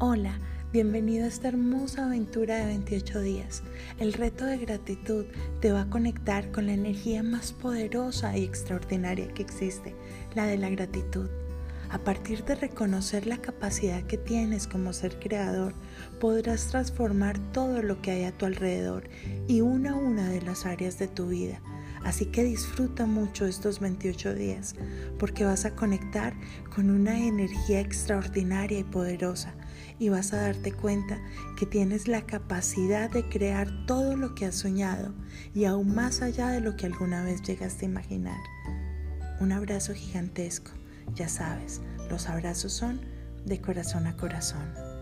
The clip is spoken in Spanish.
Hola, bienvenido a esta hermosa aventura de 28 días. El reto de gratitud te va a conectar con la energía más poderosa y extraordinaria que existe, la de la gratitud. A partir de reconocer la capacidad que tienes como ser creador, podrás transformar todo lo que hay a tu alrededor y una a una de las áreas de tu vida Así que disfruta mucho estos 28 días porque vas a conectar con una energía extraordinaria y poderosa y vas a darte cuenta que tienes la capacidad de crear todo lo que has soñado y aún más allá de lo que alguna vez llegaste a imaginar. Un abrazo gigantesco. Ya sabes, los abrazos son de corazón a corazón.